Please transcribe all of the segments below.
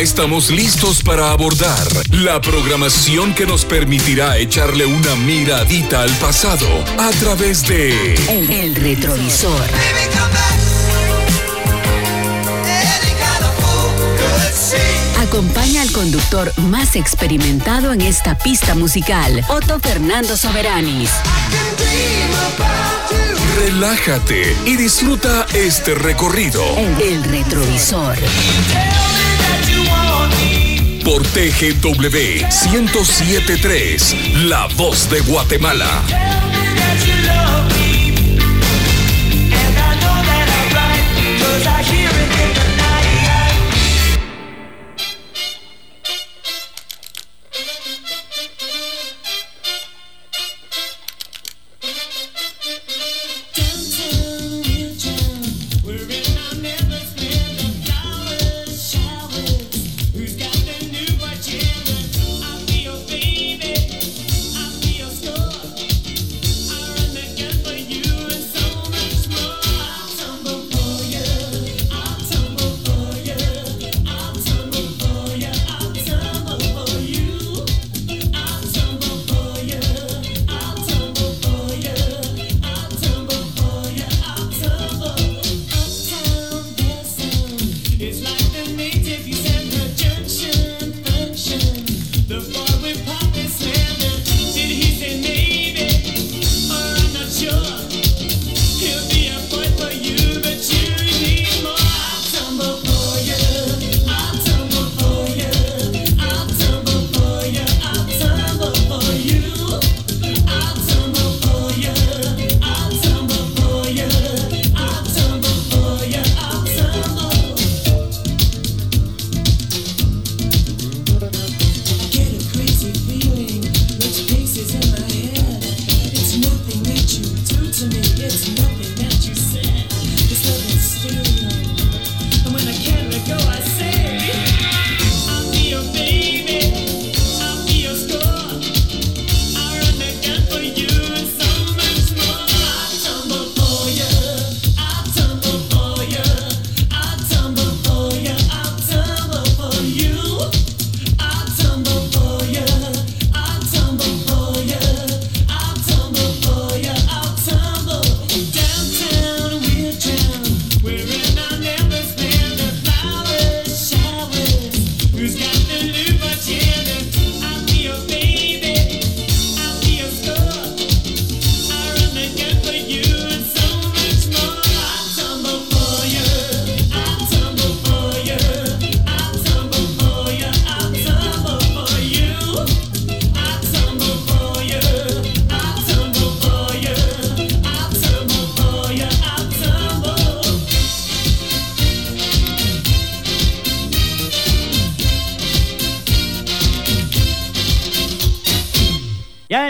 Ya estamos listos para abordar la programación que nos permitirá echarle una miradita al pasado a través de El, retrovisor. Acompaña al conductor más experimentado en esta pista musical, Otto Fernando Soberanis. Relájate y disfruta este recorrido. El retrovisor. Por TGW 1073, La Voz de Guatemala.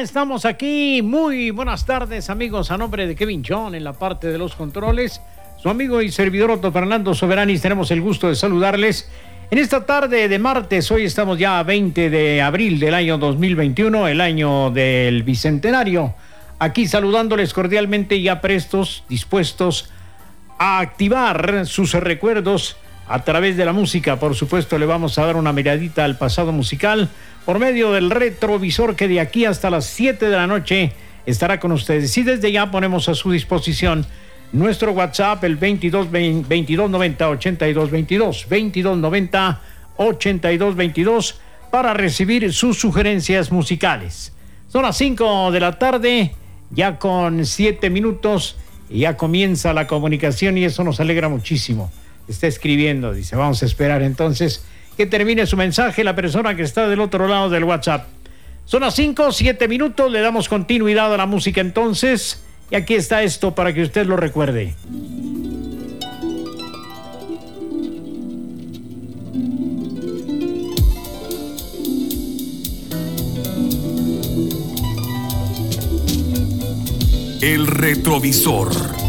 Estamos aquí. Muy buenas tardes, amigos. A nombre de Kevin John en la parte de los controles, su amigo y servidor Otto Fernando Soberanis, tenemos el gusto de saludarles. En esta tarde de martes, hoy estamos ya a 20 de abril del año 2021, el año del bicentenario. Aquí saludándoles cordialmente, ya prestos, dispuestos a activar sus recuerdos a través de la música. Por supuesto, le vamos a dar una miradita al pasado musical por medio del retrovisor que de aquí hasta las 7 de la noche estará con ustedes. Y desde ya ponemos a su disposición nuestro WhatsApp, el 22 2290 8222 2290 8222 para recibir sus sugerencias musicales. Son las 5 de la tarde, ya con 7 minutos, ya comienza la comunicación y eso nos alegra muchísimo. Está escribiendo, dice, vamos a esperar entonces que termine su mensaje la persona que está del otro lado del WhatsApp. Son las 5, 7 minutos, le damos continuidad a la música entonces. Y aquí está esto para que usted lo recuerde. El retrovisor.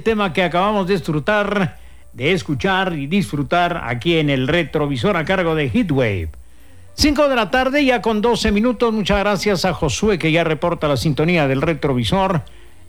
Tema que acabamos de disfrutar, de escuchar y disfrutar aquí en el retrovisor a cargo de Heatwave. 5 de la tarde, ya con 12 minutos. Muchas gracias a Josué que ya reporta la sintonía del retrovisor.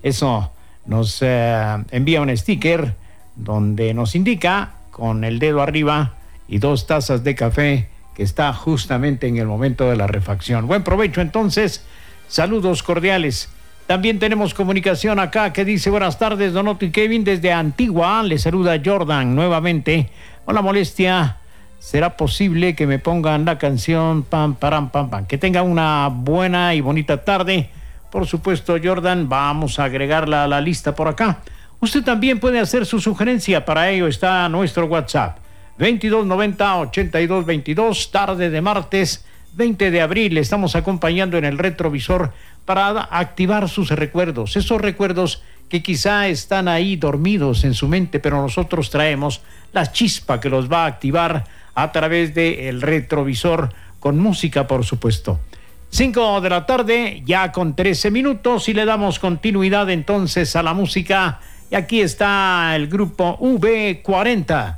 Eso nos eh, envía un sticker donde nos indica con el dedo arriba y dos tazas de café que está justamente en el momento de la refacción. Buen provecho entonces. Saludos cordiales. También tenemos comunicación acá que dice buenas tardes, Donoto y Kevin desde Antigua. Le saluda Jordan nuevamente. Hola molestia. ¿Será posible que me pongan la canción pam, param, pam, pam? Que tenga una buena y bonita tarde. Por supuesto, Jordan, vamos a agregarla a la lista por acá. Usted también puede hacer su sugerencia. Para ello está nuestro WhatsApp. 2290-8222, tarde de martes 20 de abril. Estamos acompañando en el retrovisor para activar sus recuerdos, esos recuerdos que quizá están ahí dormidos en su mente, pero nosotros traemos la chispa que los va a activar a través del retrovisor con música, por supuesto. 5 de la tarde, ya con 13 minutos, y le damos continuidad entonces a la música. Y aquí está el grupo V40.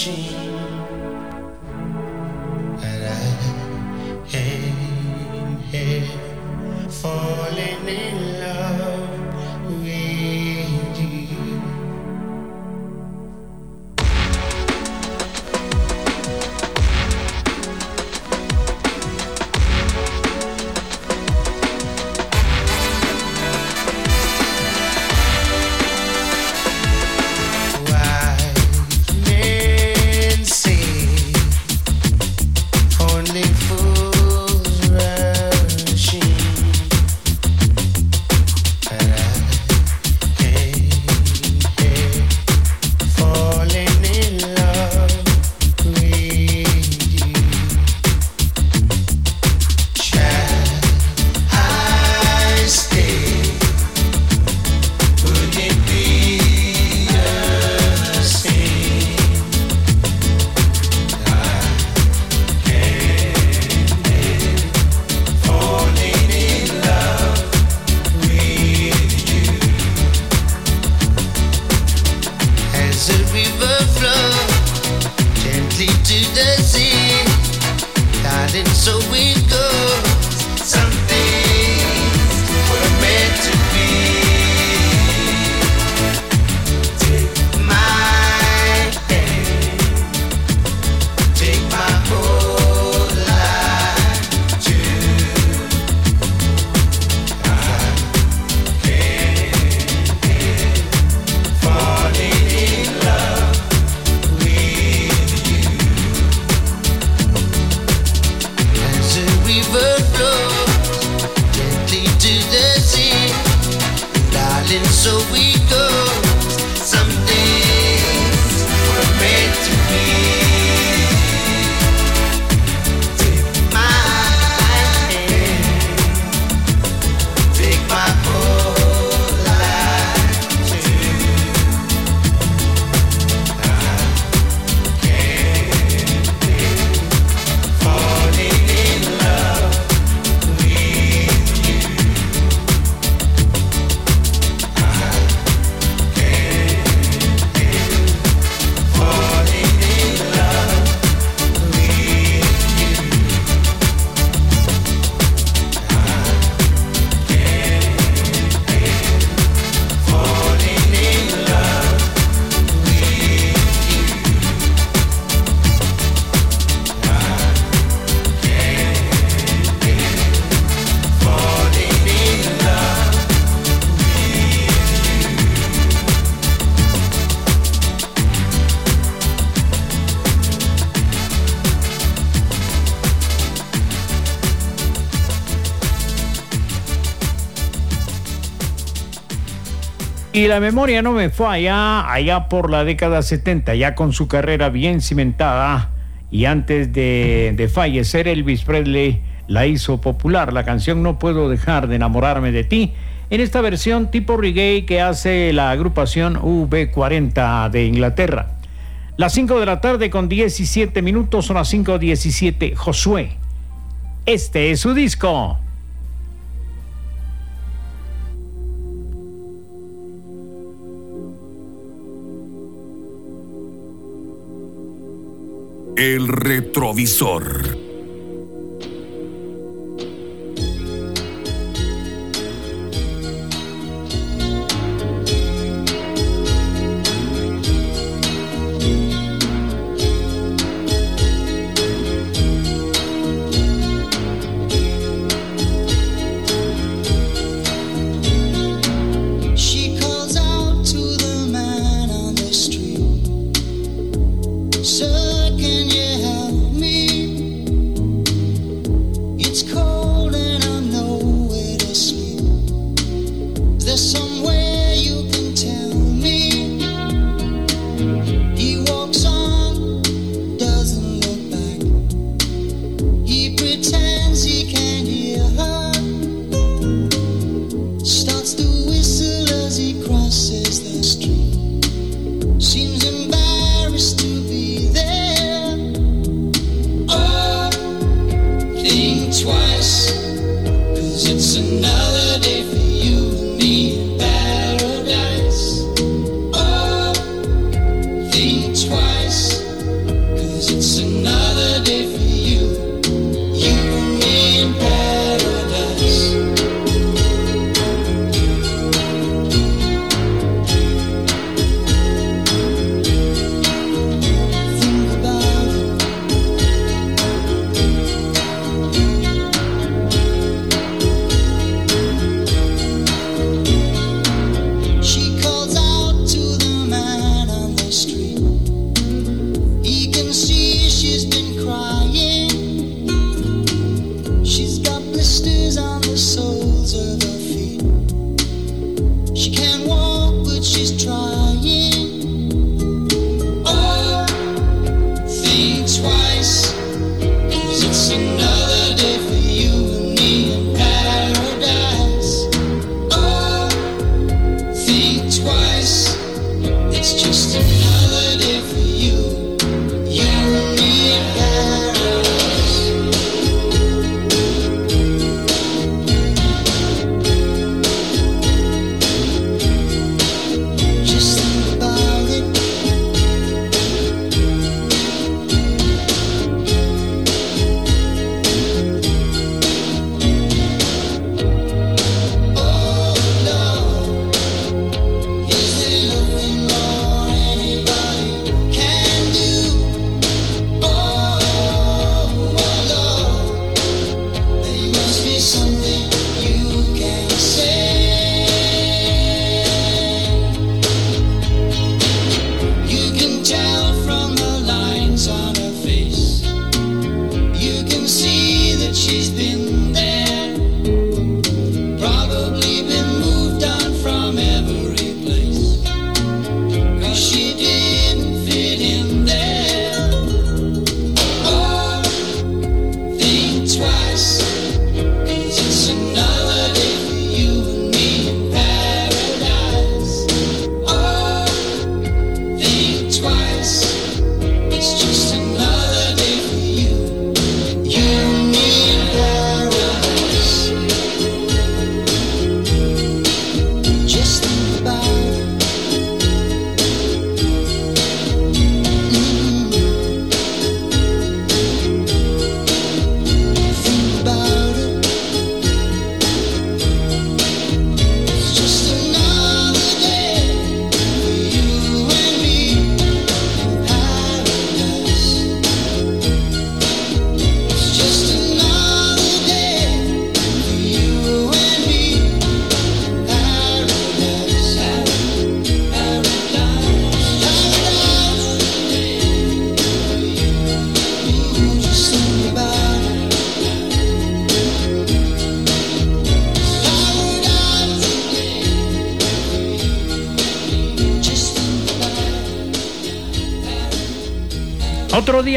machine and I am here falling in love. Y la memoria no me falla, allá por la década 70, ya con su carrera bien cimentada y antes de, de fallecer Elvis Presley la hizo popular. La canción No puedo dejar de enamorarme de ti en esta versión tipo reggae que hace la agrupación V40 de Inglaterra. Las 5 de la tarde con 17 minutos son las 5.17. Josué. Este es su disco. El retrovisor.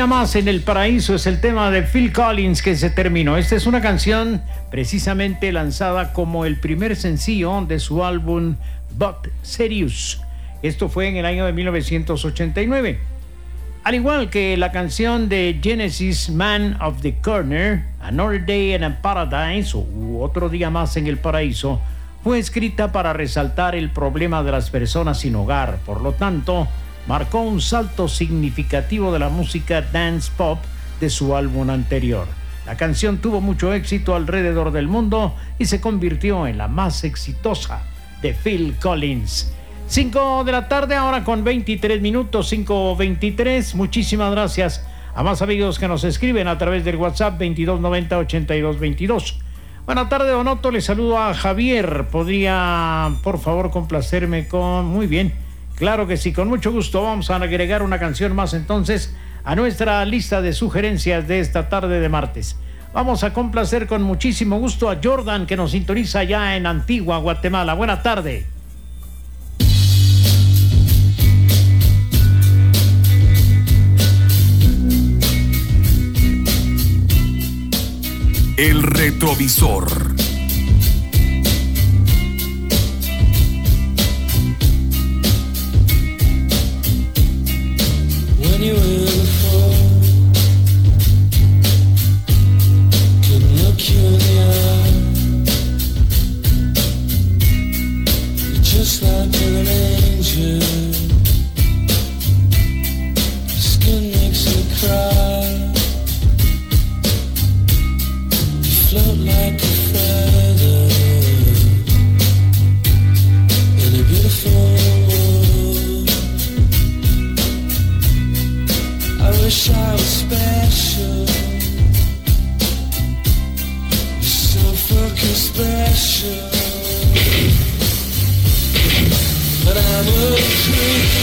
Más en el paraíso es el tema de Phil Collins que se terminó. Esta es una canción precisamente lanzada como el primer sencillo de su álbum But Serious. Esto fue en el año de 1989. Al igual que la canción de Genesis Man of the Corner, Another Day in a Paradise u Otro día más en el paraíso, fue escrita para resaltar el problema de las personas sin hogar. Por lo tanto, marcó un salto significativo de la música dance pop de su álbum anterior. La canción tuvo mucho éxito alrededor del mundo y se convirtió en la más exitosa de Phil Collins. 5 de la tarde ahora con 23 minutos, 5.23. Muchísimas gracias a más amigos que nos escriben a través del WhatsApp 2290-8222. Buenas tardes, Donoto. Le saludo a Javier. ¿Podría, por favor, complacerme con... Muy bien. Claro que sí, con mucho gusto vamos a agregar una canción más entonces a nuestra lista de sugerencias de esta tarde de martes. Vamos a complacer con muchísimo gusto a Jordan que nos sintoniza ya en Antigua, Guatemala. Buena tarde. El retrovisor. genuine But I'm a true.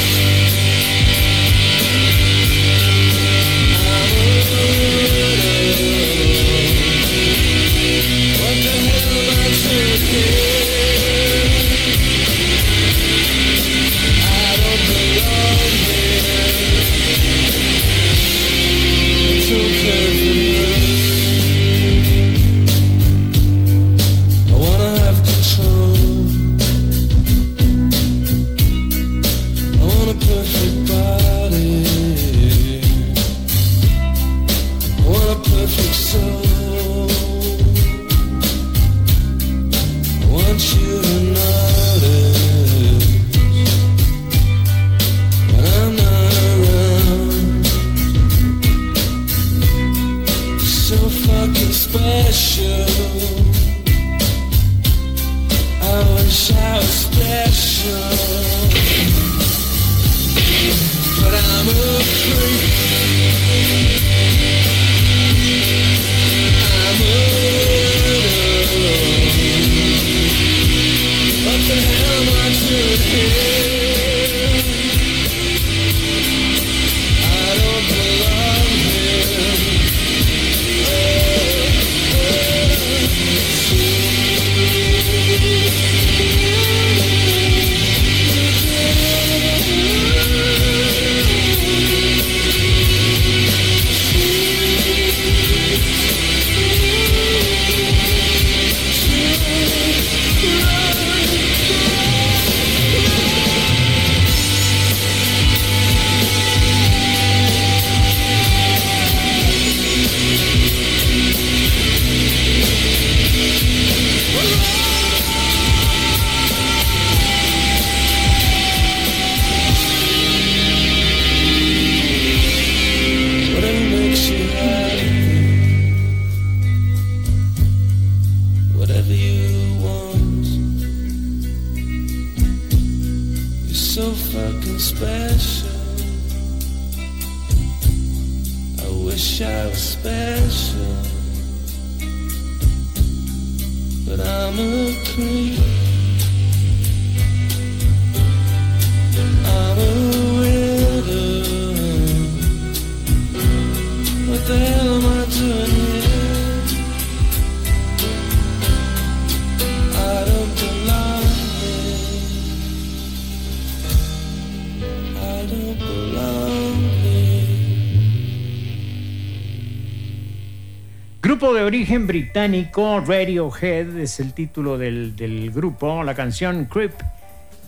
Origen británico, Radiohead es el título del, del grupo, la canción Creep,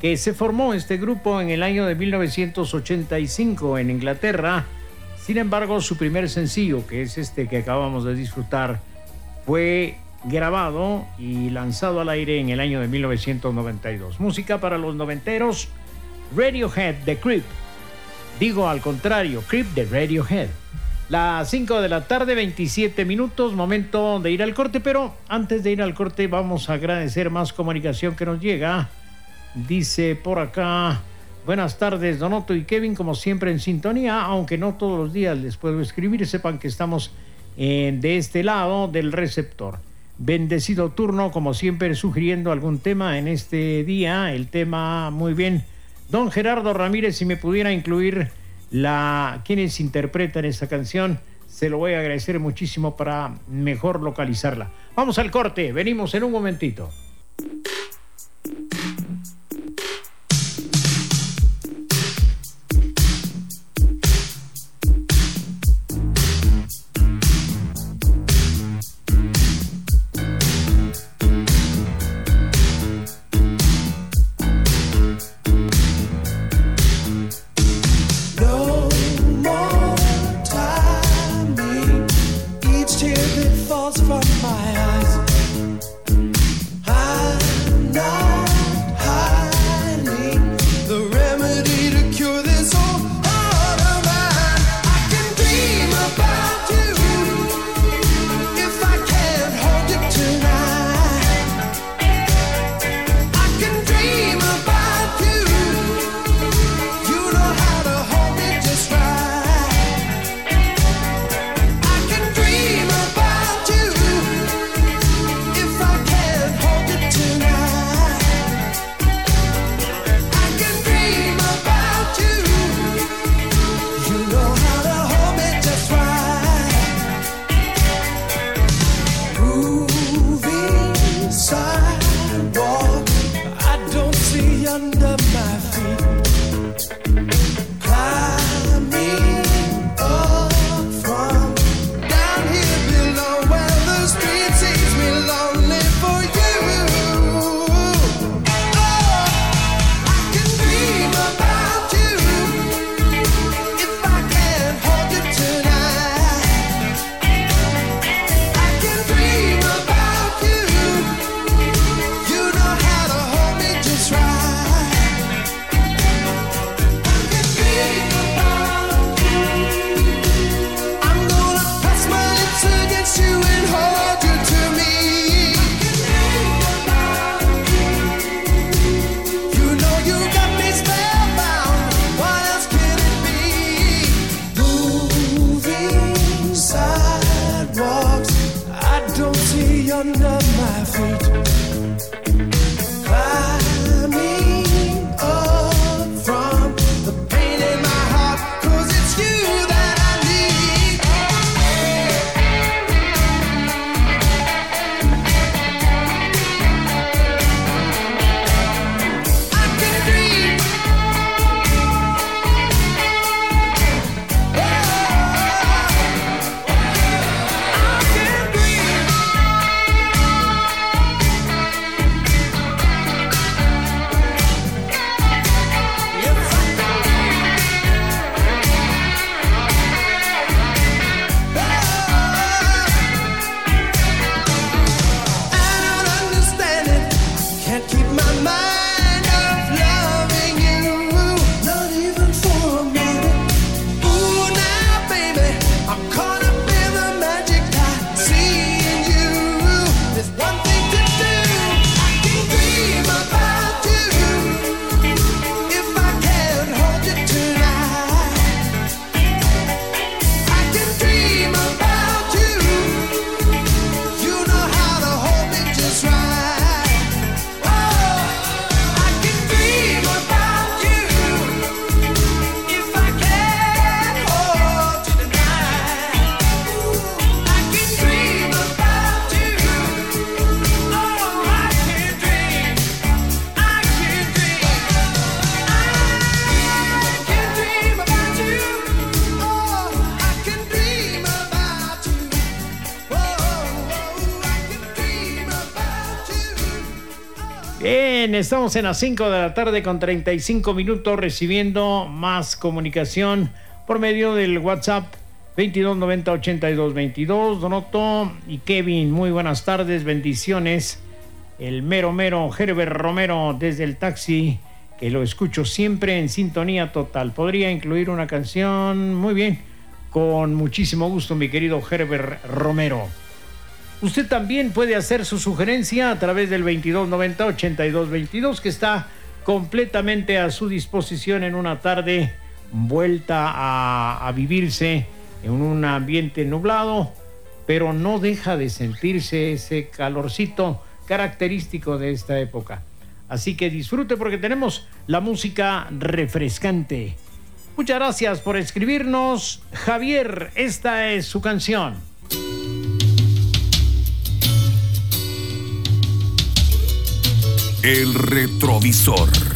que se formó este grupo en el año de 1985 en Inglaterra. Sin embargo, su primer sencillo, que es este que acabamos de disfrutar, fue grabado y lanzado al aire en el año de 1992. Música para los noventeros, Radiohead de Creep. Digo al contrario, Creep de Radiohead. Las 5 de la tarde, 27 minutos, momento de ir al corte, pero antes de ir al corte vamos a agradecer más comunicación que nos llega. Dice por acá, buenas tardes Donoto y Kevin, como siempre en sintonía, aunque no todos los días les puedo escribir, sepan que estamos de este lado del receptor. Bendecido turno, como siempre, sugiriendo algún tema en este día. El tema, muy bien. Don Gerardo Ramírez, si me pudiera incluir la quienes interpretan esta canción, se lo voy a agradecer muchísimo para mejor localizarla. Vamos al corte, venimos en un momentito. Estamos en las 5 de la tarde con 35 minutos recibiendo más comunicación por medio del WhatsApp 2290 8222. Donoto y Kevin, muy buenas tardes, bendiciones. El mero mero Herbert Romero desde el taxi, que lo escucho siempre en sintonía total. Podría incluir una canción, muy bien, con muchísimo gusto, mi querido Herbert Romero. Usted también puede hacer su sugerencia a través del 2290 8222 que está completamente a su disposición en una tarde vuelta a, a vivirse en un ambiente nublado, pero no deja de sentirse ese calorcito característico de esta época. Así que disfrute porque tenemos la música refrescante. Muchas gracias por escribirnos. Javier, esta es su canción. El retrovisor.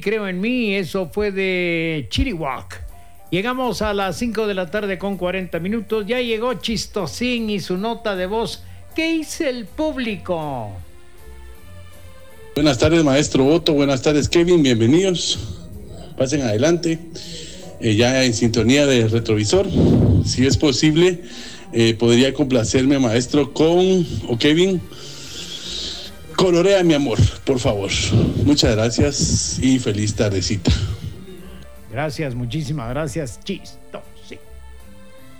Creo en mí. Eso fue de Chiriwak. Llegamos a las 5 de la tarde con 40 minutos. Ya llegó Chistosín y su nota de voz. ¿Qué hizo el público? Buenas tardes, maestro Otto. Buenas tardes, Kevin. Bienvenidos. Pasen adelante. Eh, ya en sintonía de retrovisor. Si es posible, eh, podría complacerme, maestro, con o Kevin. Colorea mi amor, por favor. Muchas gracias y feliz tardecita. Gracias, muchísimas gracias. Chisto, sí.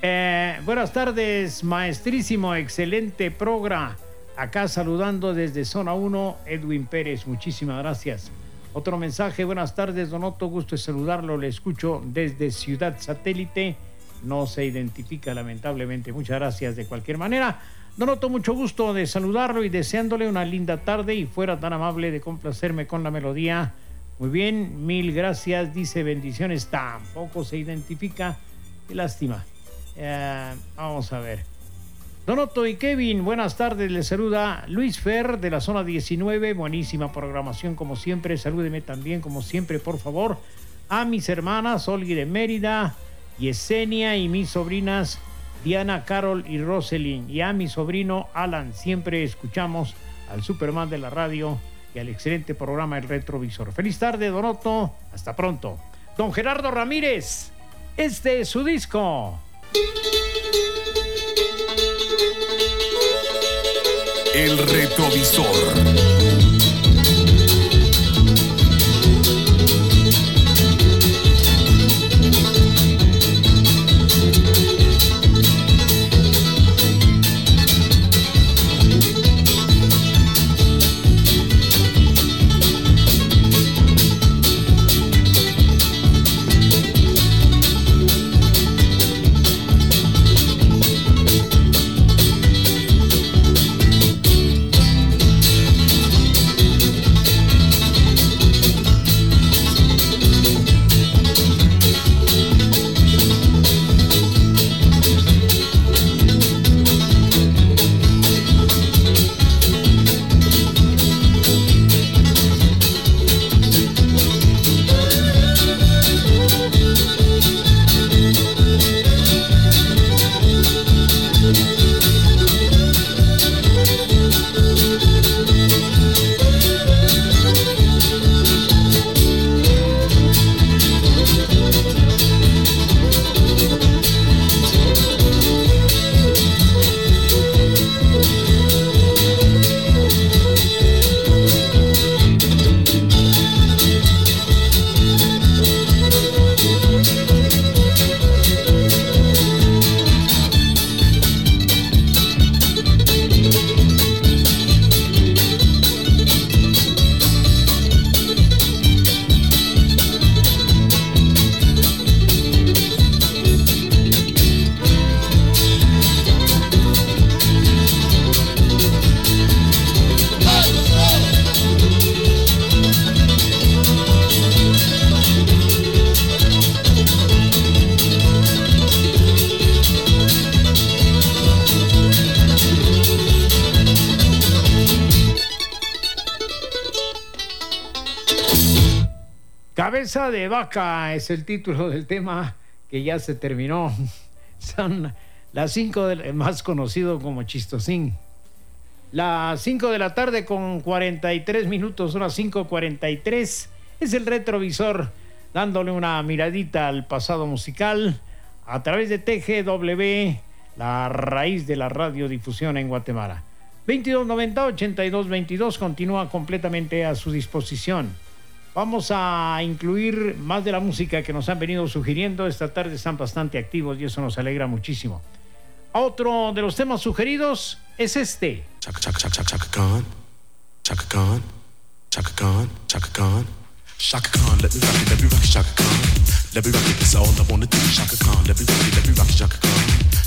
Eh, buenas tardes, maestrísimo, excelente programa. Acá saludando desde Zona 1, Edwin Pérez, muchísimas gracias. Otro mensaje, buenas tardes, Don Otto, gusto de saludarlo, le escucho desde Ciudad Satélite, no se identifica lamentablemente, muchas gracias de cualquier manera. Don Otto, mucho gusto de saludarlo y deseándole una linda tarde y fuera tan amable de complacerme con la melodía. Muy bien, mil gracias, dice bendiciones, tampoco se identifica, qué lástima. Eh, vamos a ver. Donoto y Kevin, buenas tardes. Les saluda Luis Fer de la zona 19. Buenísima programación como siempre. Salúdeme también como siempre, por favor, a mis hermanas Olgi de Mérida, Yesenia y mis sobrinas Diana, Carol y Roselyn. Y a mi sobrino Alan. Siempre escuchamos al Superman de la radio y al excelente programa El Retrovisor. Feliz tarde, Donoto. Hasta pronto. Don Gerardo Ramírez, este es su disco. El retrovisor. Vaca es el título del tema que ya se terminó. Son las 5 del más conocido como Chistosín. Las 5 de la tarde con 43 minutos, unas 5.43. Es el retrovisor dándole una miradita al pasado musical a través de TGW, la raíz de la radiodifusión en Guatemala. 2290-8222 continúa completamente a su disposición. Vamos a incluir más de la música que nos han venido sugiriendo. Esta tarde están bastante activos y eso nos alegra muchísimo. Otro de los temas sugeridos es este. Chaka Khan. Let me rock it, let me rock Chaka Khan.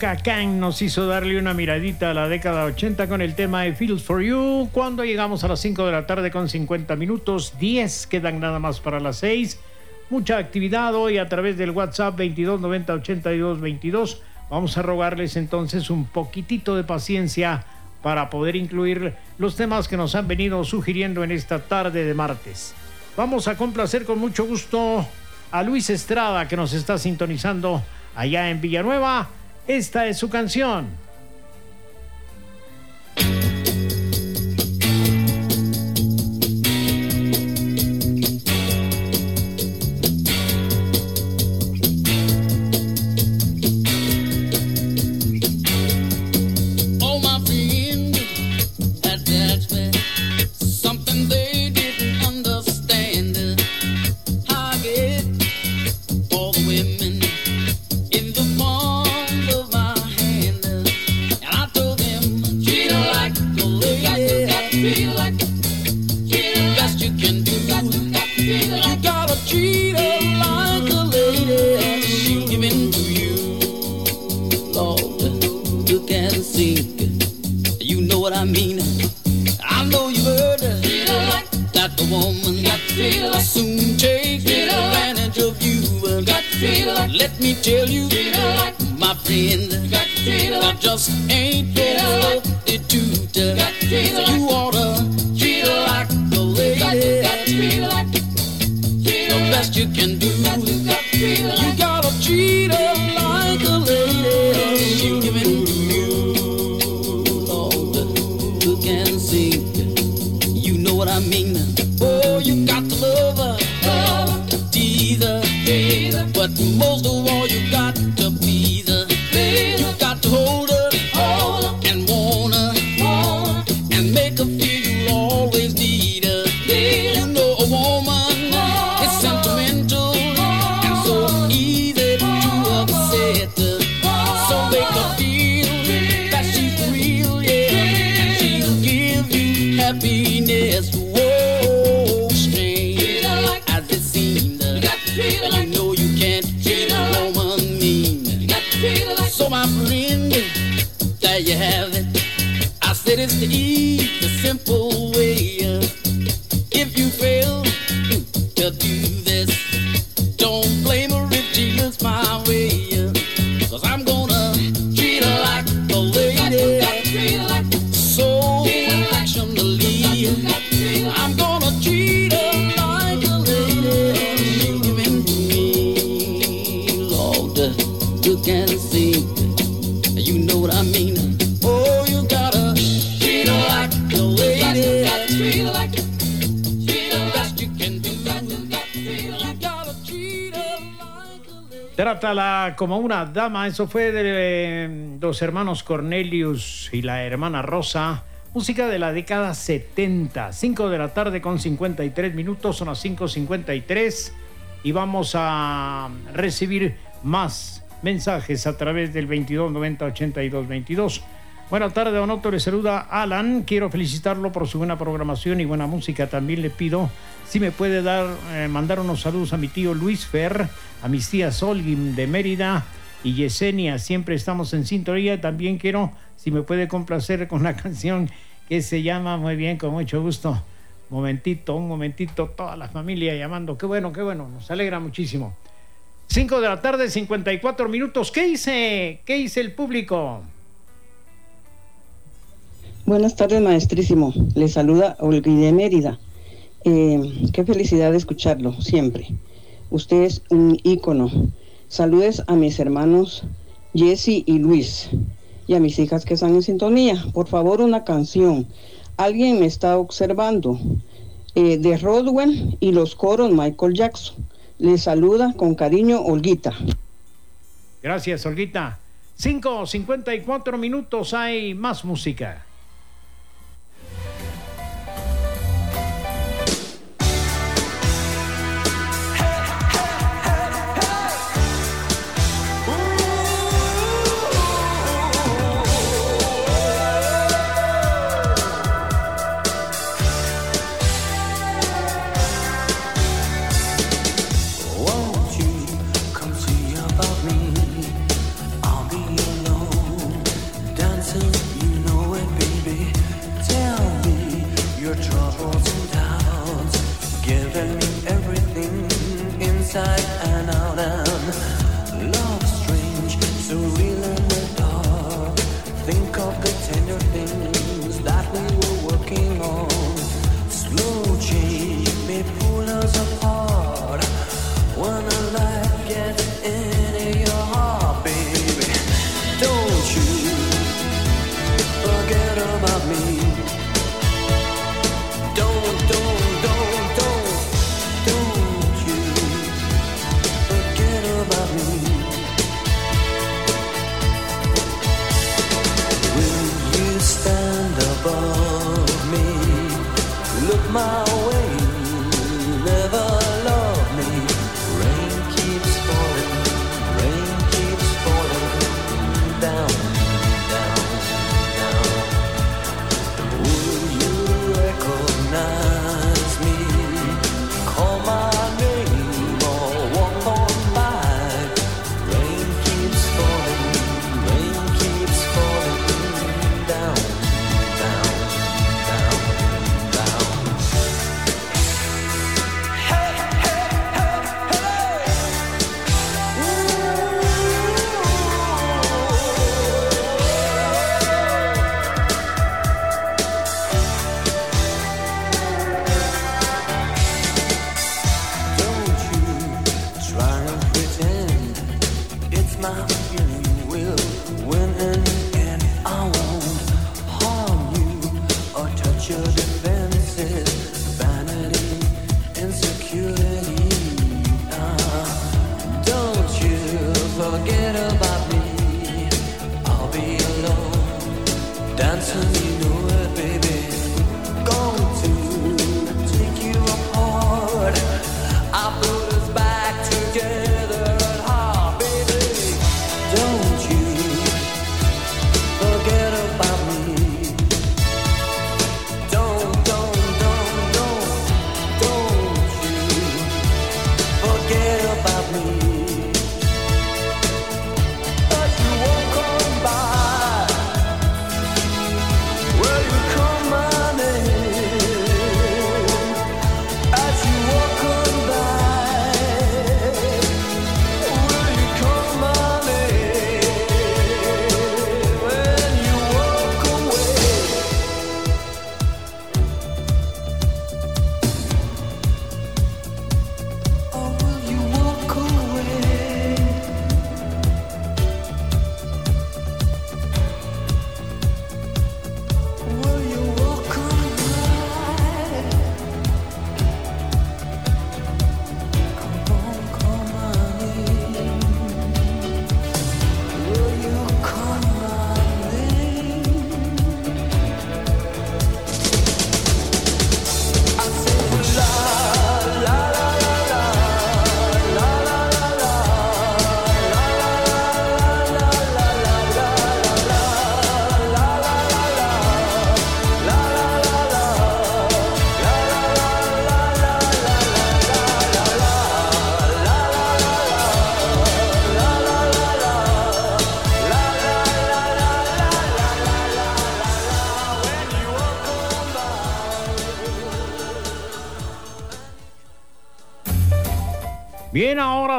Kang nos hizo darle una miradita a la década 80 con el tema de Feels for You. Cuando llegamos a las 5 de la tarde con 50 minutos, 10 quedan nada más para las 6. Mucha actividad hoy a través del WhatsApp 2290 82 22. Vamos a rogarles entonces un poquitito de paciencia para poder incluir los temas que nos han venido sugiriendo en esta tarde de martes. Vamos a complacer con mucho gusto a Luis Estrada que nos está sintonizando allá en Villanueva esta es su canción. Como una dama. Eso fue de eh, los hermanos Cornelius y la hermana Rosa. Música de la década 70. 5 de la tarde con 53 minutos. Son las 5.53. Y vamos a recibir más mensajes a través del 22 90 82 22. Buenas tardes, don Otto. Le saluda Alan. Quiero felicitarlo por su buena programación y buena música. También le pido si me puede dar, eh, mandar unos saludos a mi tío Luis Fer, a mis tías Olgim de Mérida y Yesenia. Siempre estamos en sintonía. También quiero, si me puede complacer con la canción que se llama muy bien, con mucho gusto. Momentito, un momentito, toda la familia llamando. Qué bueno, qué bueno, nos alegra muchísimo. 5 de la tarde, 54 minutos. ¿Qué dice, qué dice el público? Buenas tardes, maestrísimo. Le saluda Olga de Mérida. Eh, qué felicidad de escucharlo, siempre. Usted es un ícono. Saludes a mis hermanos Jesse y Luis y a mis hijas que están en sintonía. Por favor, una canción. Alguien me está observando. eh, de Rodwell y los coros Michael Jackson. Le saluda con cariño Olguita. Gracias, Olguita. 5, 54 minutos, hay más música.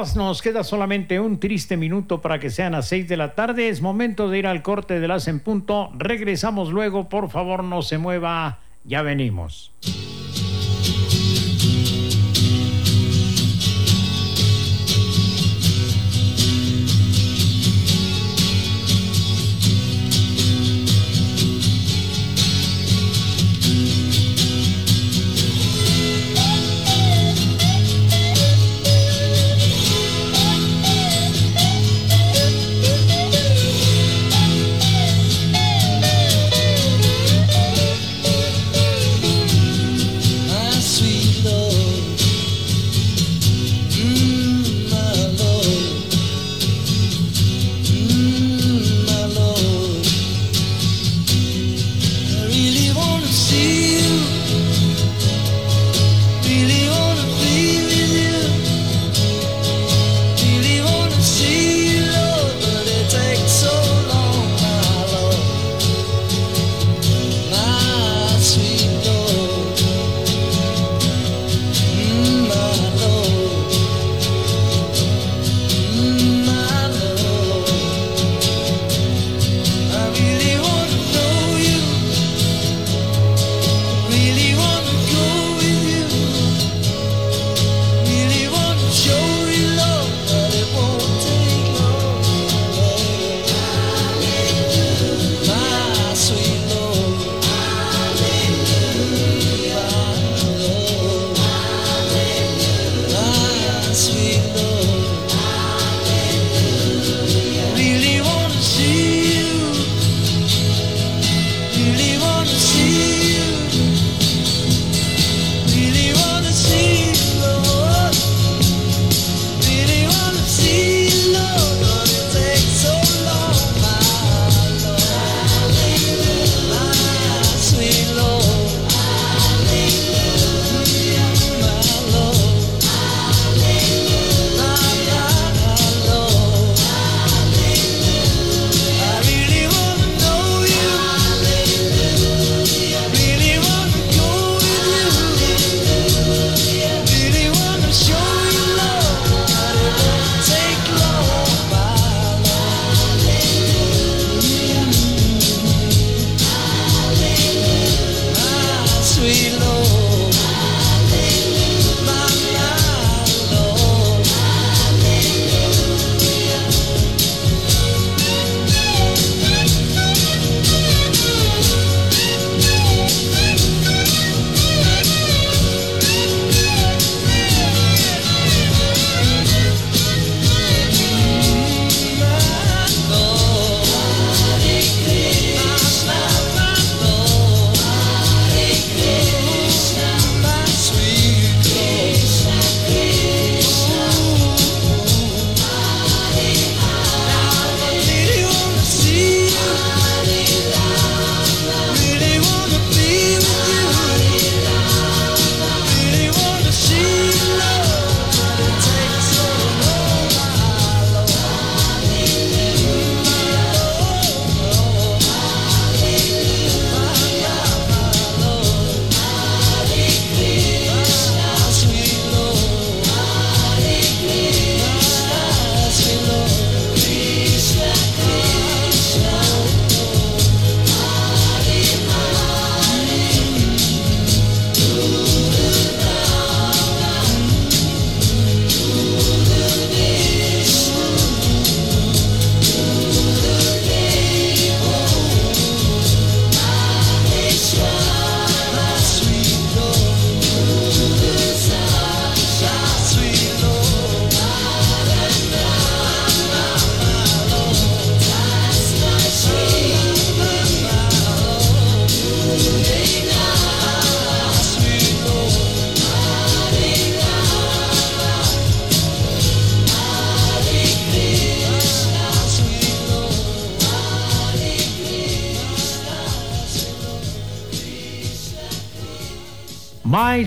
nos queda solamente un triste minuto para que sean las 6 de la tarde. Es momento de ir al corte de las en punto. Regresamos luego, por favor, no se mueva, ya venimos.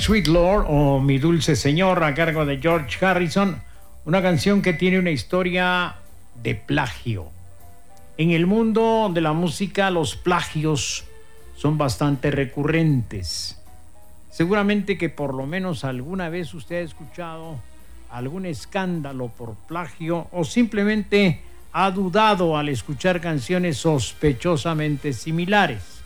Sweet Lord o Mi Dulce Señor a cargo de George Harrison, una canción que tiene una historia de plagio. En el mundo de la música los plagios son bastante recurrentes. Seguramente que por lo menos alguna vez usted ha escuchado algún escándalo por plagio o simplemente ha dudado al escuchar canciones sospechosamente similares.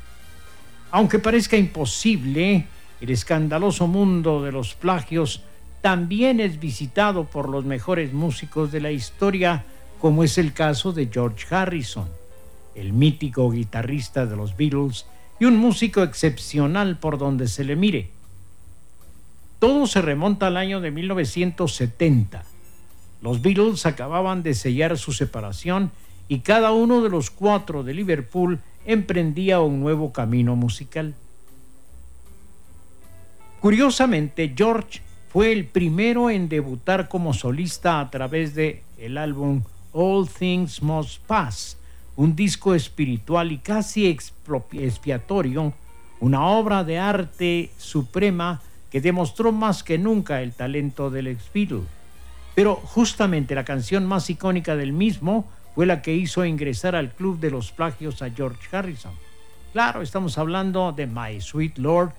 Aunque parezca imposible, el escandaloso mundo de los plagios también es visitado por los mejores músicos de la historia, como es el caso de George Harrison, el mítico guitarrista de los Beatles y un músico excepcional por donde se le mire. Todo se remonta al año de 1970. Los Beatles acababan de sellar su separación y cada uno de los cuatro de Liverpool emprendía un nuevo camino musical. Curiosamente, George fue el primero en debutar como solista a través de el álbum All Things Must Pass, un disco espiritual y casi expiatorio, una obra de arte suprema que demostró más que nunca el talento del ex Beatle. Pero justamente la canción más icónica del mismo fue la que hizo ingresar al club de los plagios a George Harrison. Claro, estamos hablando de My Sweet Lord,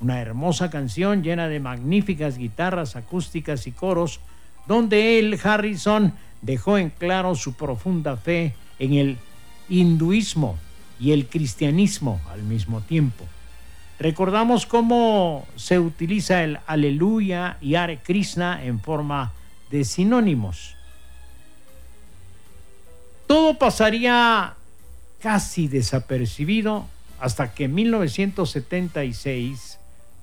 una hermosa canción llena de magníficas guitarras acústicas y coros, donde él, Harrison, dejó en claro su profunda fe en el hinduismo y el cristianismo al mismo tiempo. Recordamos cómo se utiliza el aleluya y Hare Krishna en forma de sinónimos. Todo pasaría casi desapercibido hasta que en 1976,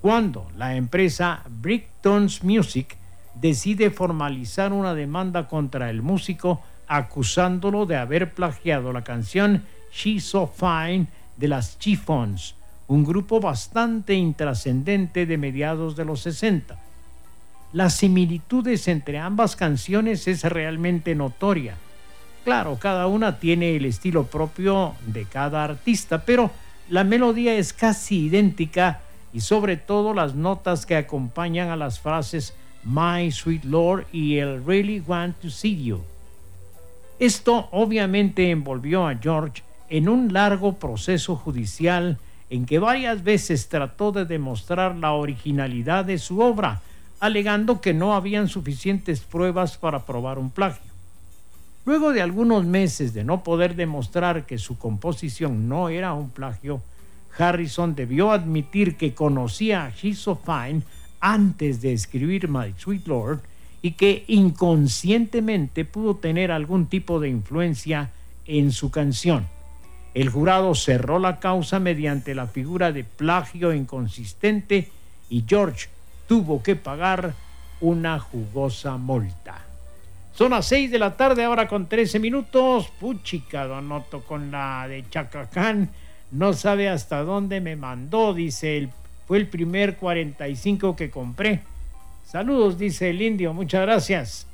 cuando la empresa Bricktones Music decide formalizar una demanda contra el músico acusándolo de haber plagiado la canción She's So Fine de las Chiffons, un grupo bastante intrascendente de mediados de los 60. Las similitudes entre ambas canciones es realmente notoria. Claro, cada una tiene el estilo propio de cada artista, pero la melodía es casi idéntica y sobre todo las notas que acompañan a las frases My Sweet Lord y el Really Want to See You. Esto obviamente envolvió a George en un largo proceso judicial en que varias veces trató de demostrar la originalidad de su obra, alegando que no habían suficientes pruebas para probar un plagio. Luego de algunos meses de no poder demostrar que su composición no era un plagio, Harrison debió admitir que conocía a She's Fine antes de escribir My Sweet Lord y que inconscientemente pudo tener algún tipo de influencia en su canción. El jurado cerró la causa mediante la figura de plagio inconsistente y George tuvo que pagar una jugosa multa. Son las 6 de la tarde, ahora con 13 minutos. Puchica, Donoto con la de Chacacán. No sabe hasta dónde me mandó, dice él. Fue el primer 45 que compré. Saludos, dice el indio. Muchas gracias.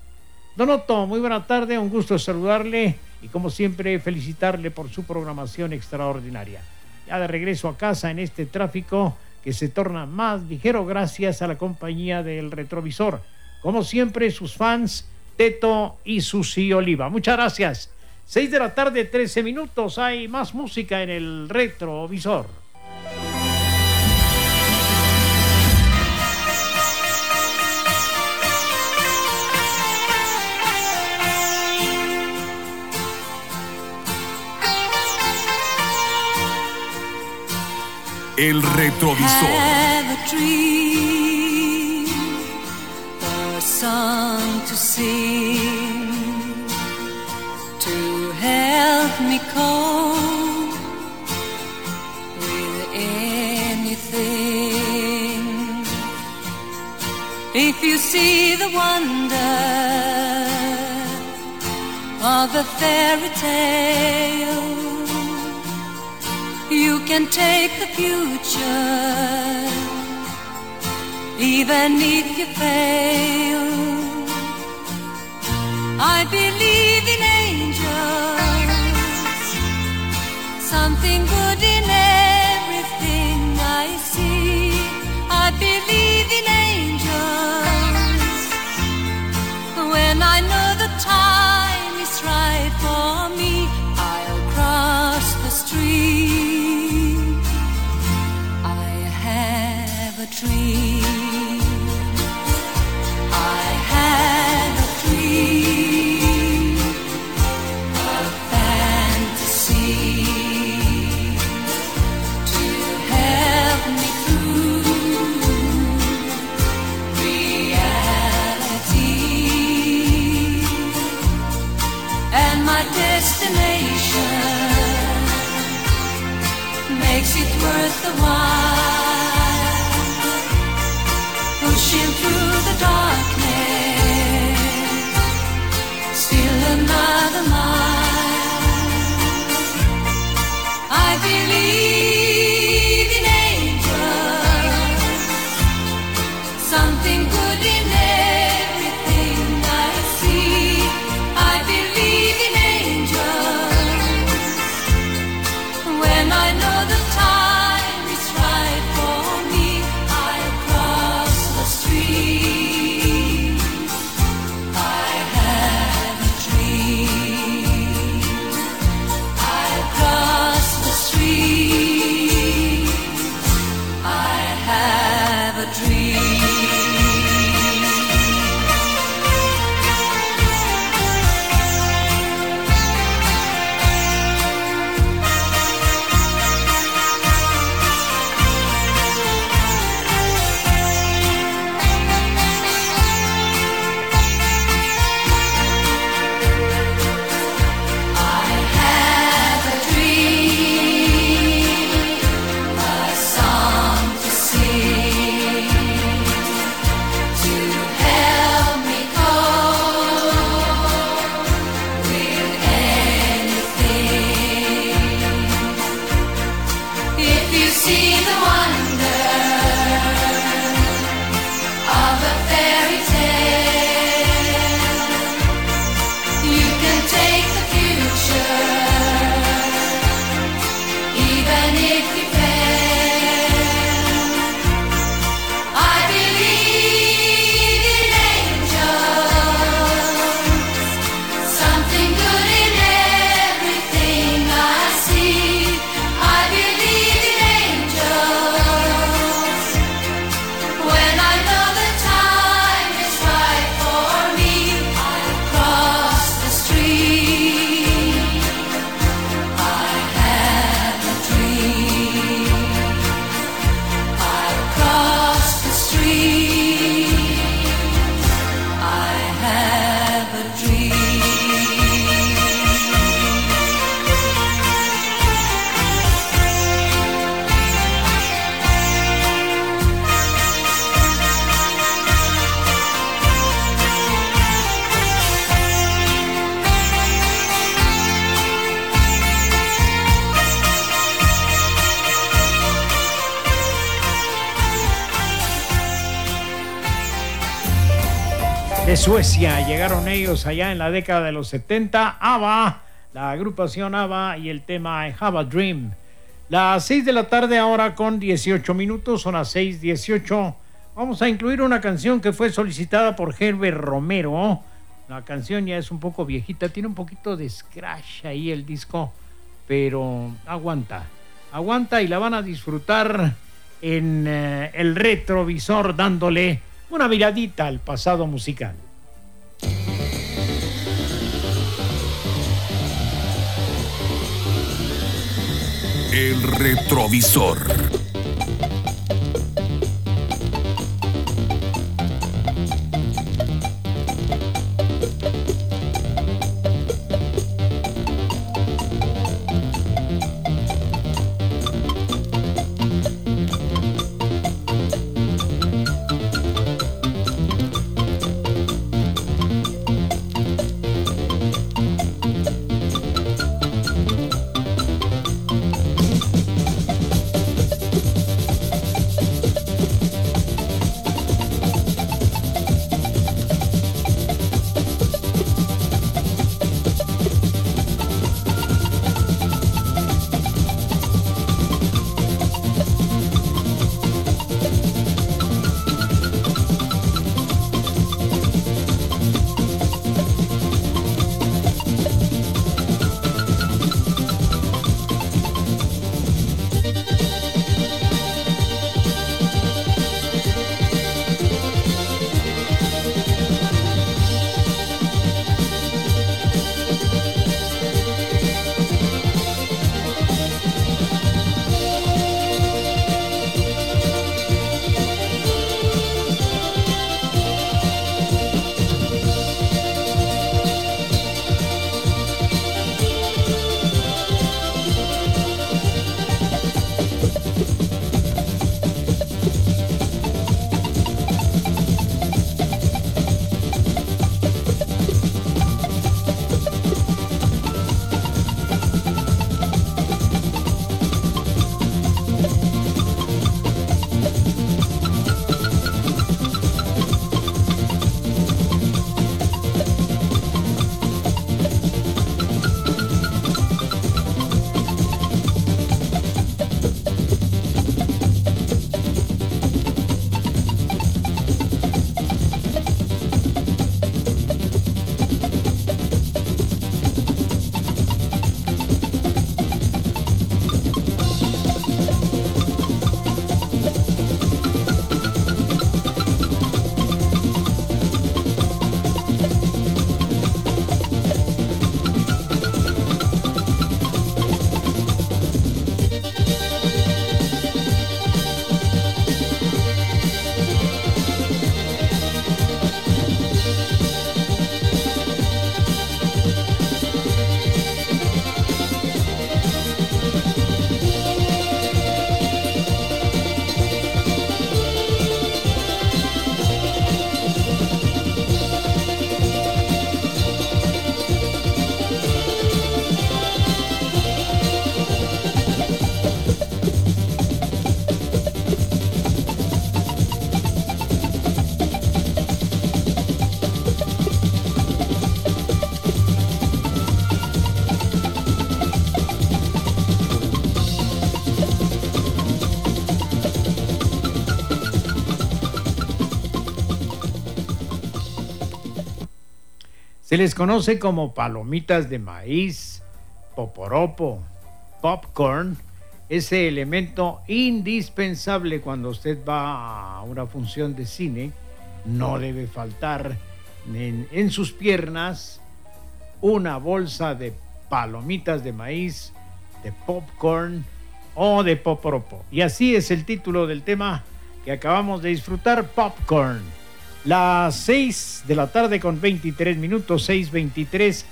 Donoto, muy buena tarde. Un gusto saludarle y como siempre felicitarle por su programación extraordinaria. Ya de regreso a casa en este tráfico que se torna más ligero gracias a la compañía del retrovisor. Como siempre, sus fans, Teto y Susi Oliva. Muchas gracias. 6 de la tarde, 13 minutos. Hay más música en el retrovisor. El retrovisor. have a dream, a song to sing, help me cope with anything. If you see the wonder of a fairy tale. You can take the future, even if you fail. I believe in angels, Something good in everything I see. I believe in angels. When I know the time is right for me, I'll cross the street. I have a dream. Another mile Suecia. Llegaron ellos allá en la década de los 70. ABBA, la agrupación ABBA y el tema Have a Dream. Las 6 de la tarde ahora con 18 minutos, son las 6:18. Vamos a incluir una canción que fue solicitada por Herbert Romero. La canción ya es un poco viejita, tiene un poquito de scratch ahí el disco, pero aguanta. Aguanta y la van a disfrutar en eh, el retrovisor dándole una miradita al pasado musical. El retrovisor. Les conoce como palomitas de maíz, poporopo, popcorn, ese elemento indispensable cuando usted va a una función de cine. No debe faltar en, en sus piernas una bolsa de palomitas de maíz, de popcorn o de poporopo. Y así es el título del tema que acabamos de disfrutar, Popcorn. Las 6 de la tarde con 23 minutos, 6.23.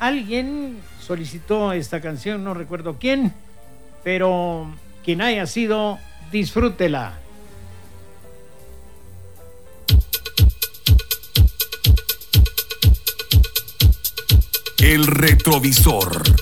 Alguien solicitó esta canción, no recuerdo quién, pero quien haya sido, disfrútela. El retrovisor.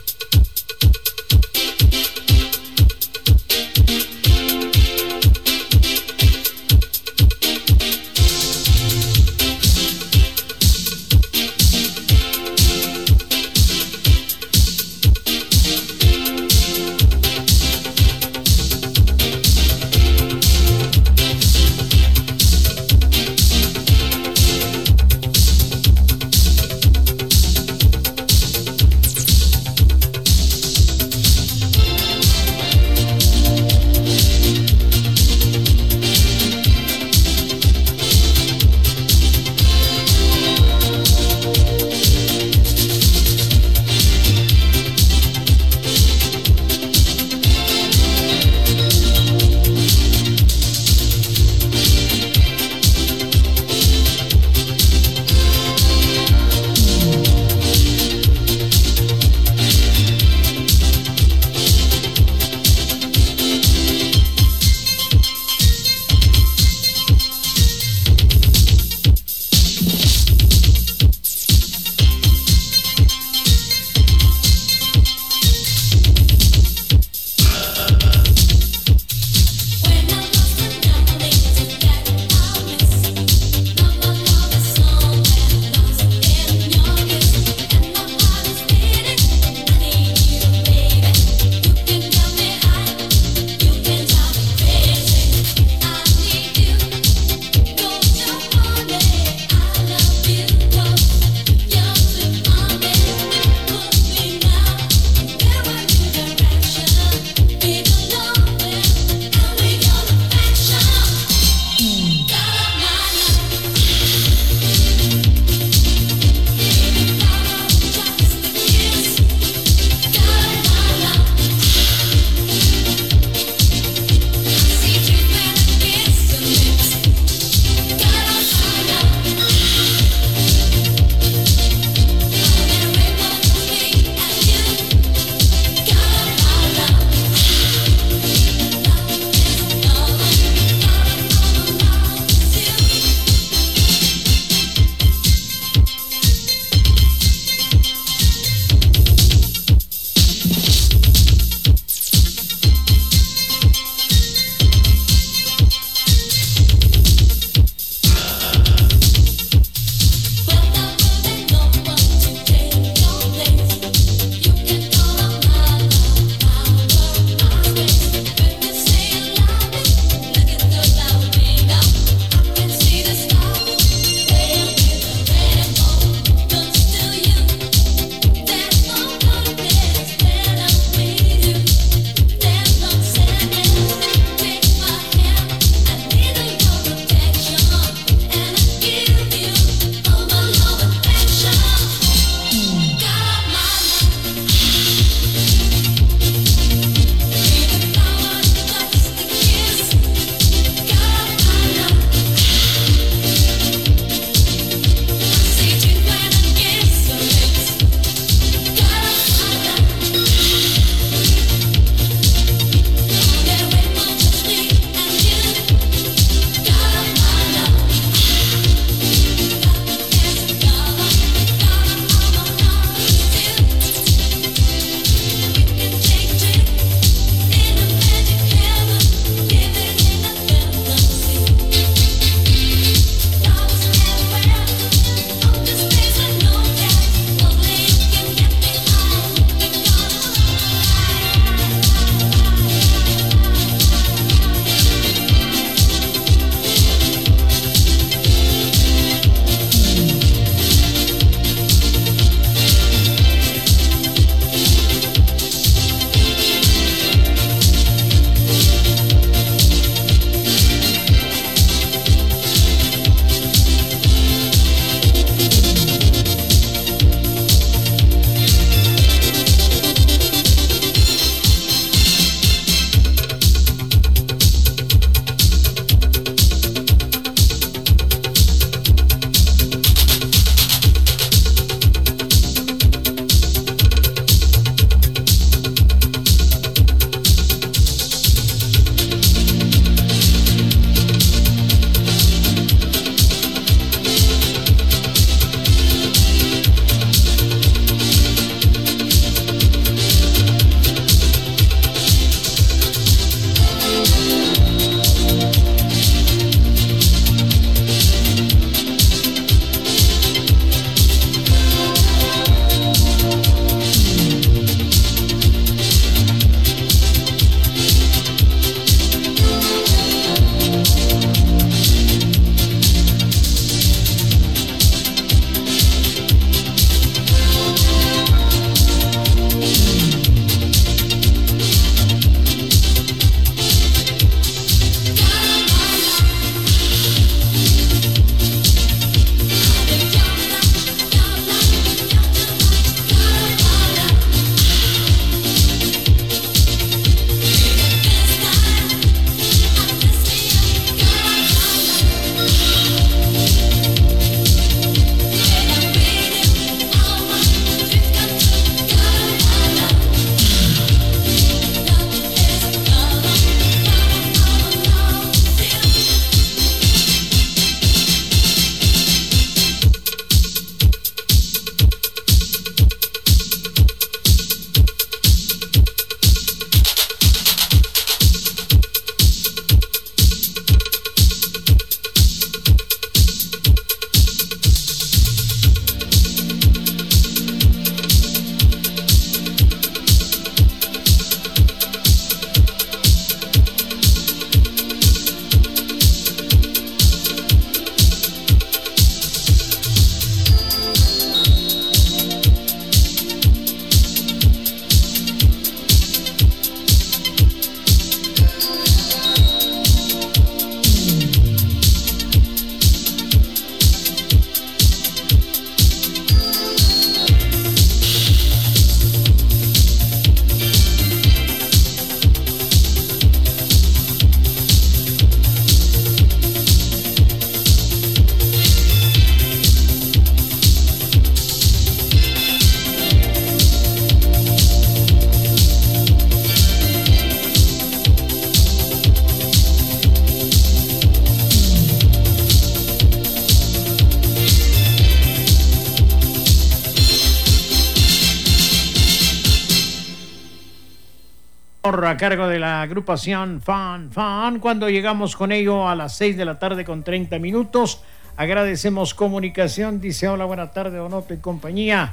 Cargo de la agrupación Fan Fan. Cuando llegamos con ello a las 6 de la tarde con 30 minutos, agradecemos comunicación. Dice: Hola, buena tarde, Donoto y compañía.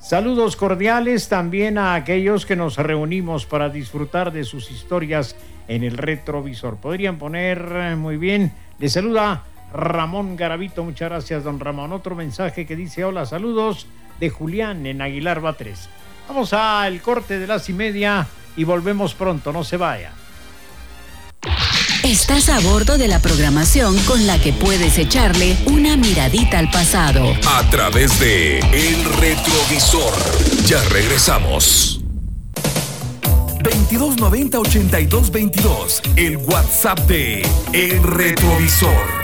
Saludos cordiales también a aquellos que nos reunimos para disfrutar de sus historias en el retrovisor. Podrían poner eh, muy bien. Le saluda Ramón Garavito. Muchas gracias, don Ramón. Otro mensaje que dice: Hola, saludos de Julián en Aguilar Batres. Vamos al corte de las y media y volvemos pronto. No se vaya. Estás a bordo de la programación con la que puedes echarle una miradita al pasado. A través de El Retrovisor. Ya regresamos. 2290-8222. El WhatsApp de El Retrovisor.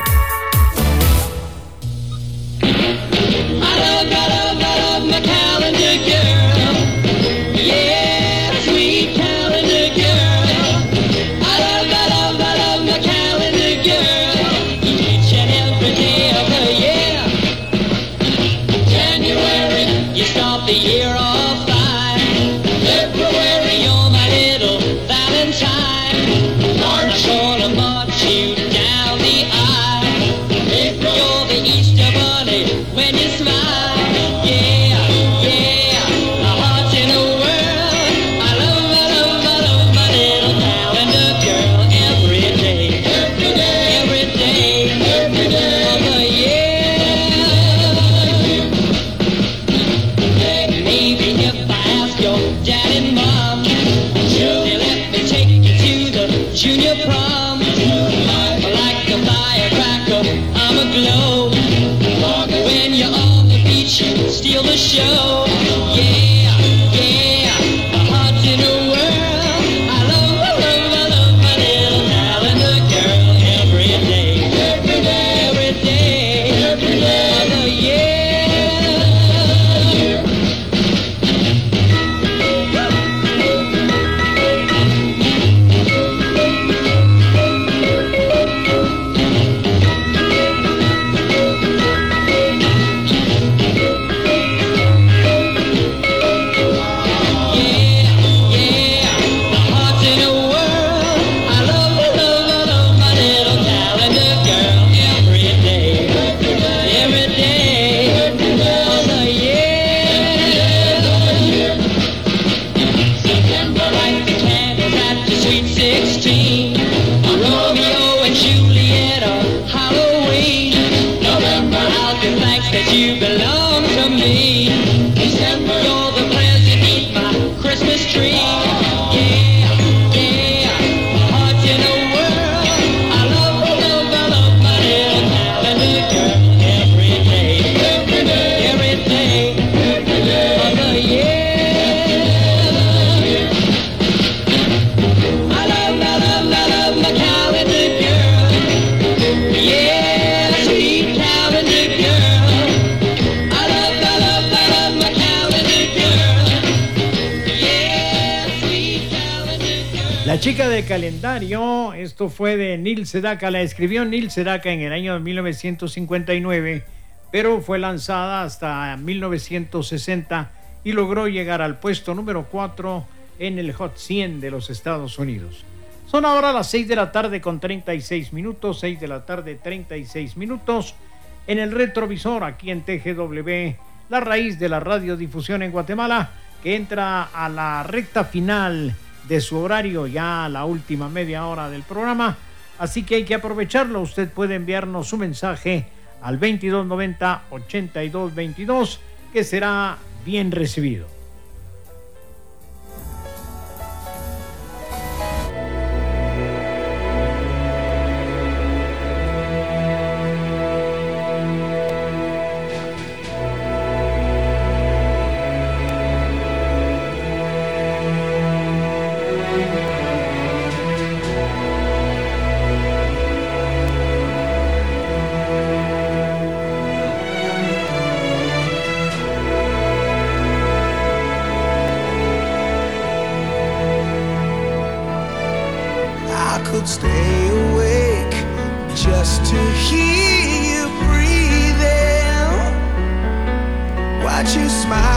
Sedaka, la escribió Neil Sedaka en el año 1959, pero fue lanzada hasta 1960 y logró llegar al puesto número 4 en el Hot 100 de los Estados Unidos. Son ahora las 6 de la tarde con 36 minutos, 6 de la tarde 36 minutos, en el retrovisor aquí en TGW, la raíz de la radiodifusión en Guatemala, que entra a la recta final de su horario, ya a la última media hora del programa. Así que hay que aprovecharlo. Usted puede enviarnos su mensaje al 2290-8222, que será bien recibido. You smile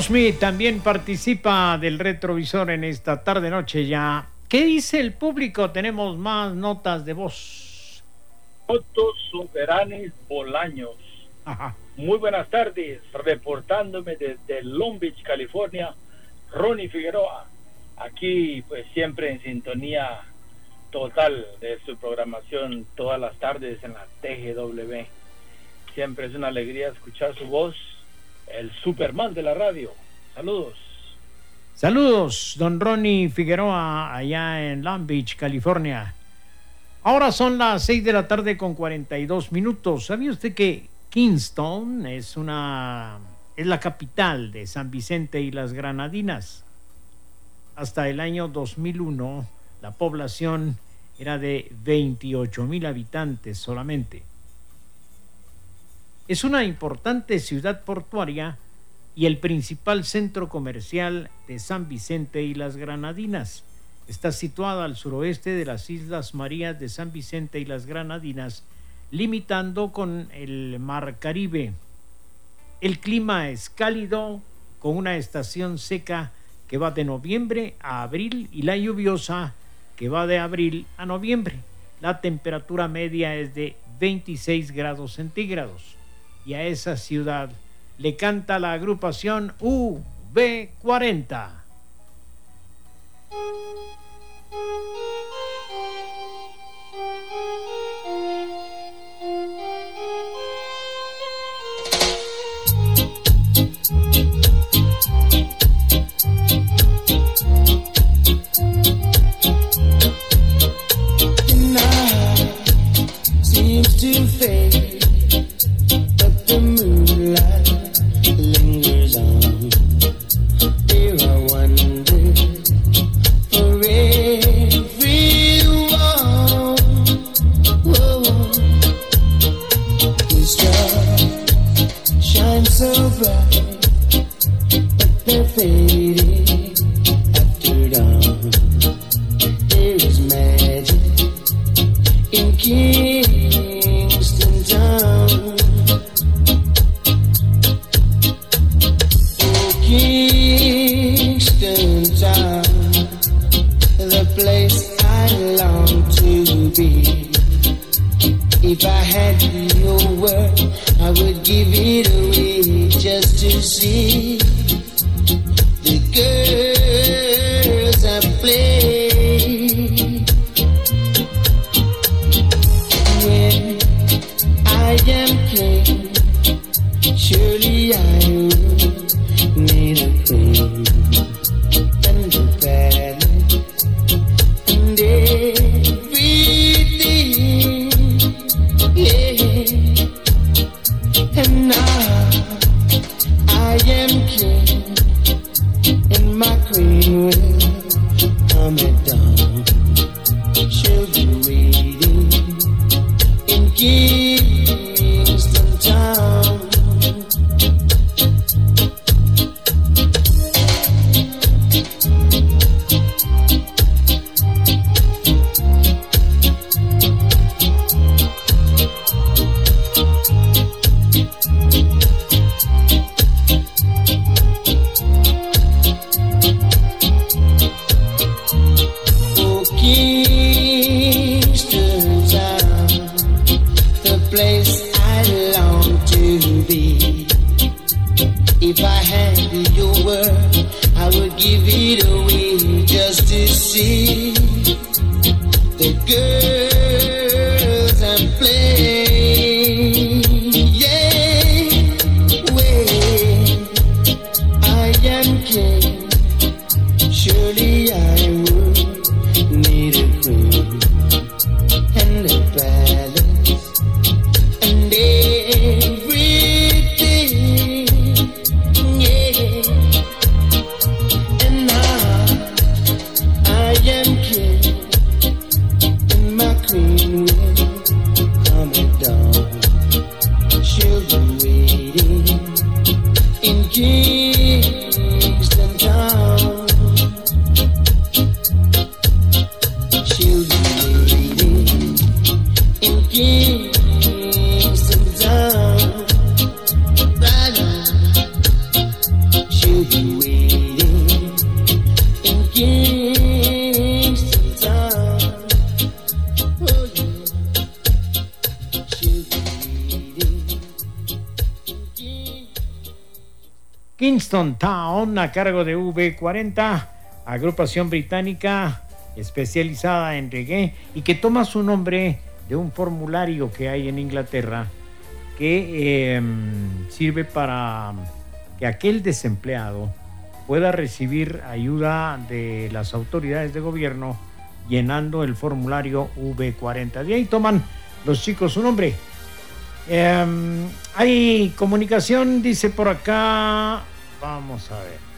Aerosmith también participa del retrovisor en esta tarde noche ya. ¿Qué dice el público? Tenemos más notas de voz. Otto Soberanes Bolaños. Ajá. Muy buenas tardes, reportándome desde Long Beach, California, Ronnie Figueroa. Aquí pues siempre en sintonía total de su programación todas las tardes en la TGW. Siempre es una alegría escuchar su voz el Superman de la radio. Saludos. Saludos, don Ronnie Figueroa, allá en Long Beach, California. Ahora son las 6 de la tarde con 42 minutos. ¿Sabía usted que Kingston es una es la capital de San Vicente y las Granadinas? Hasta el año 2001 la población era de 28 mil habitantes solamente. Es una importante ciudad portuaria y el principal centro comercial de San Vicente y las Granadinas. Está situada al suroeste de las Islas Marías de San Vicente y las Granadinas, limitando con el Mar Caribe. El clima es cálido, con una estación seca que va de noviembre a abril y la lluviosa que va de abril a noviembre. La temperatura media es de 26 grados centígrados. Y a esa ciudad le canta la agrupación UB40. The night seems to fade, a cargo de V40, agrupación británica especializada en reggae y que toma su nombre de un formulario que hay en Inglaterra que eh, sirve para que aquel desempleado pueda recibir ayuda de las autoridades de gobierno llenando el formulario V40. De ahí toman los chicos su nombre. Eh, hay comunicación, dice por acá. Vamos a ver.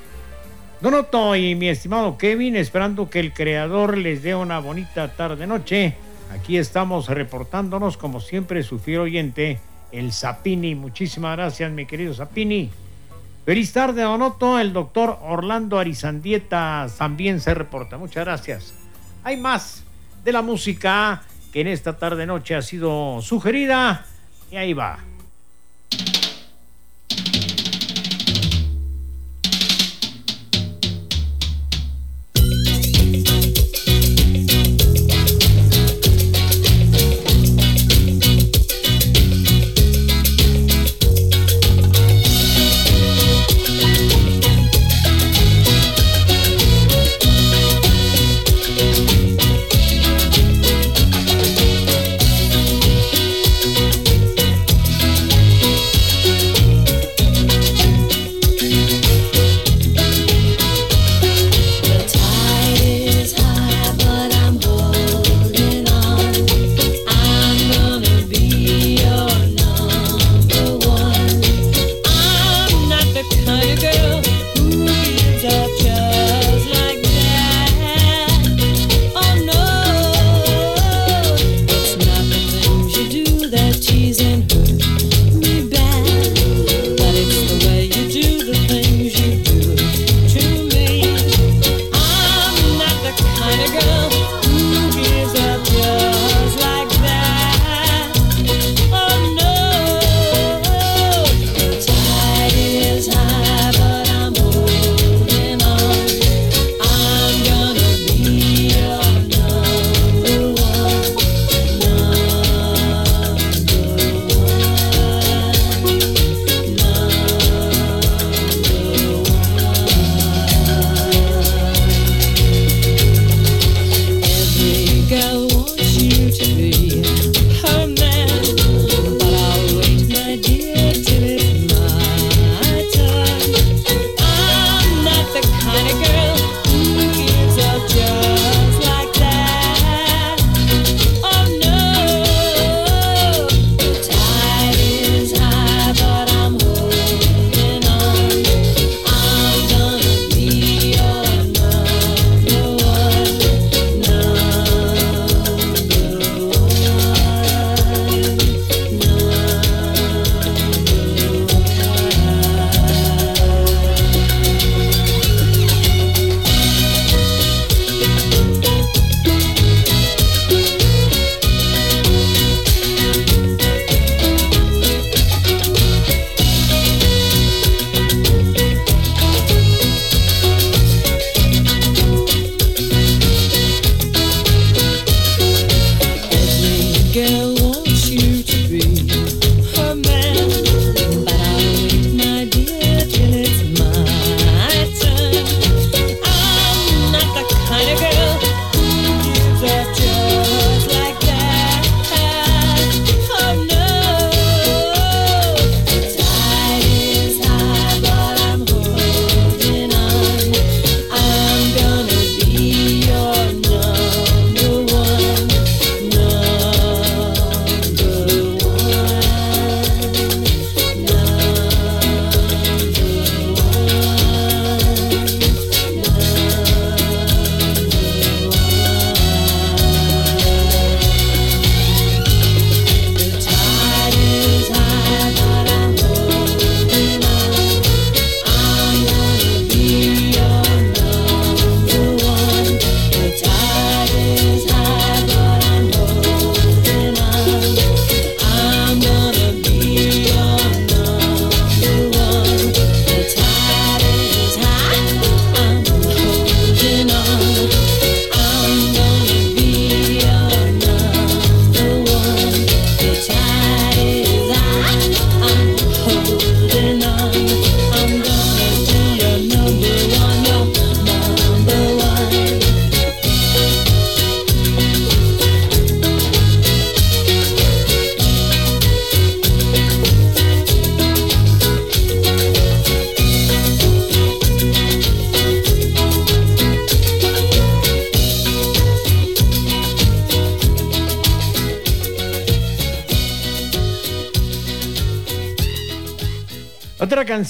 Donoto y mi estimado Kevin, esperando que el creador les dé una bonita tarde-noche. Aquí estamos reportándonos, como siempre, su fiel oyente, el Zapini. Muchísimas gracias, mi querido Zapini. Feliz tarde, Donoto. El doctor Orlando Arizandieta también se reporta. Muchas gracias. Hay más de la música que en esta tarde noche ha sido sugerida. Y ahí va.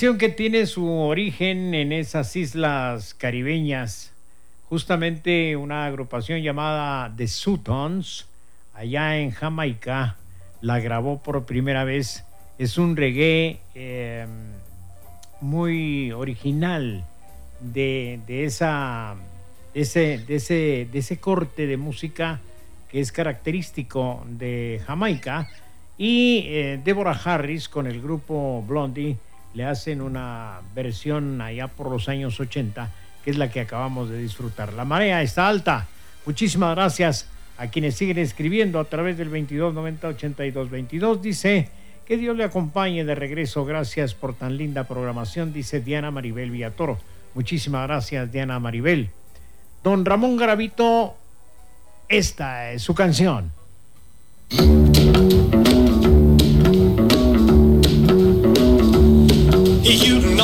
que tiene su origen en esas islas caribeñas, justamente una agrupación llamada The Sutons, allá en Jamaica, la grabó por primera vez. Es un reggae eh, muy original de, esa, ese, ese, ese corte de música que es característico de Jamaica. Y eh, Deborah Harris con el grupo Blondie le hacen una versión allá por los años 80, que es la que acabamos de disfrutar. La marea está alta. Muchísimas gracias a quienes siguen escribiendo a través del 2290 82 22. Dice que Dios le acompañe de regreso. Gracias por tan linda programación, dice Diana Maribel Villatoro. Muchísimas gracias, Diana Maribel. Don Ramón Garavito, esta es su canción.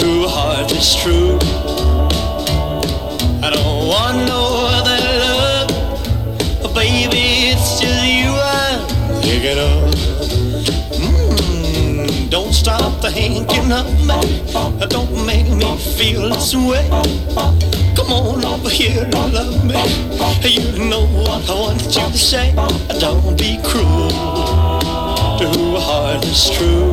who heart is true. I don't want no other love, baby. It's just you I'm thinking of. Mm, don't stop thinking of me. Don't make me feel this way. Come on over here and love me. You know what I want you to say. Don't be cruel to who heart is true.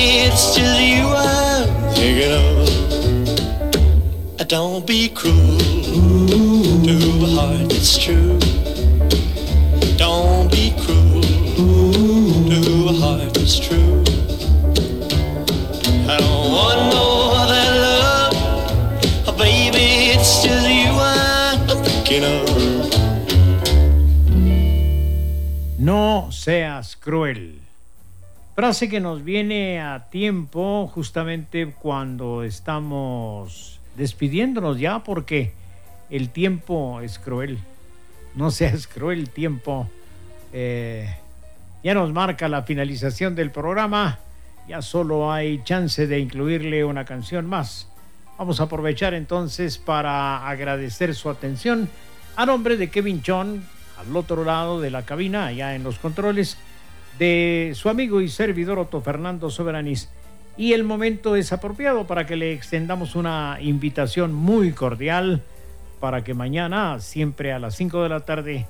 it's just you I'm thinking of. Don't be cruel to a heart that's true. Don't be cruel to a heart that's true. I don't want no other love. Oh, baby, it's just you I'm thinking of. No seas cruel. Frase que nos viene a tiempo justamente cuando estamos despidiéndonos ya porque el tiempo es cruel. No seas cruel, tiempo. Eh, ya nos marca la finalización del programa. Ya solo hay chance de incluirle una canción más. Vamos a aprovechar entonces para agradecer su atención a nombre de Kevin Chon, al otro lado de la cabina, allá en los controles, de su amigo y servidor Otto Fernando Soberanis. Y el momento es apropiado para que le extendamos una invitación muy cordial para que mañana, siempre a las 5 de la tarde,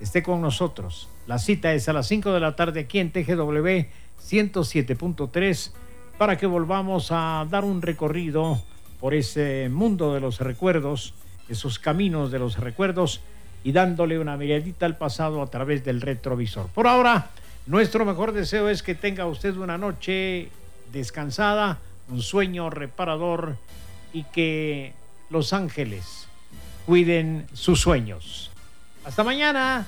esté con nosotros. La cita es a las 5 de la tarde aquí en TGW 107.3 para que volvamos a dar un recorrido por ese mundo de los recuerdos, esos caminos de los recuerdos y dándole una miradita al pasado a través del retrovisor. Por ahora, nuestro mejor deseo es que tenga usted una noche descansada, un sueño reparador y que los ángeles cuiden sus sueños. Hasta mañana.